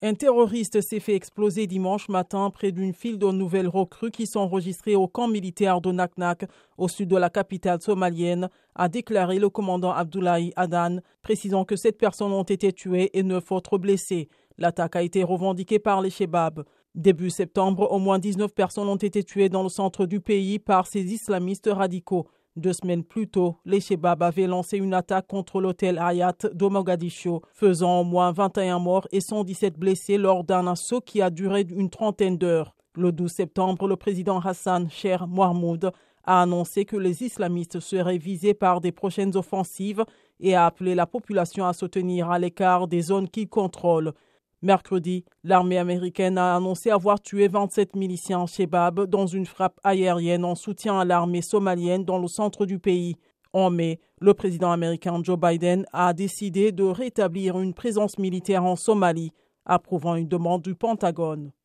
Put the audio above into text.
Un terroriste s'est fait exploser dimanche matin près d'une file de nouvelles recrues qui sont enregistrées au camp militaire de Naknak, au sud de la capitale somalienne, a déclaré le commandant Abdoulaye Adan, précisant que sept personnes ont été tuées et neuf autres blessées. L'attaque a été revendiquée par les Shebab. Début septembre, au moins 19 personnes ont été tuées dans le centre du pays par ces islamistes radicaux. Deux semaines plus tôt, les Shebab avaient lancé une attaque contre l'hôtel Hayat de faisant au moins 21 morts et 117 blessés lors d'un assaut qui a duré une trentaine d'heures. Le 12 septembre, le président Hassan Cher Mohamoud a annoncé que les islamistes seraient visés par des prochaines offensives et a appelé la population à se tenir à l'écart des zones qu'ils contrôlent. Mercredi, l'armée américaine a annoncé avoir tué 27 miliciens Shebab dans une frappe aérienne en soutien à l'armée somalienne dans le centre du pays. En mai, le président américain Joe Biden a décidé de rétablir une présence militaire en Somalie, approuvant une demande du Pentagone.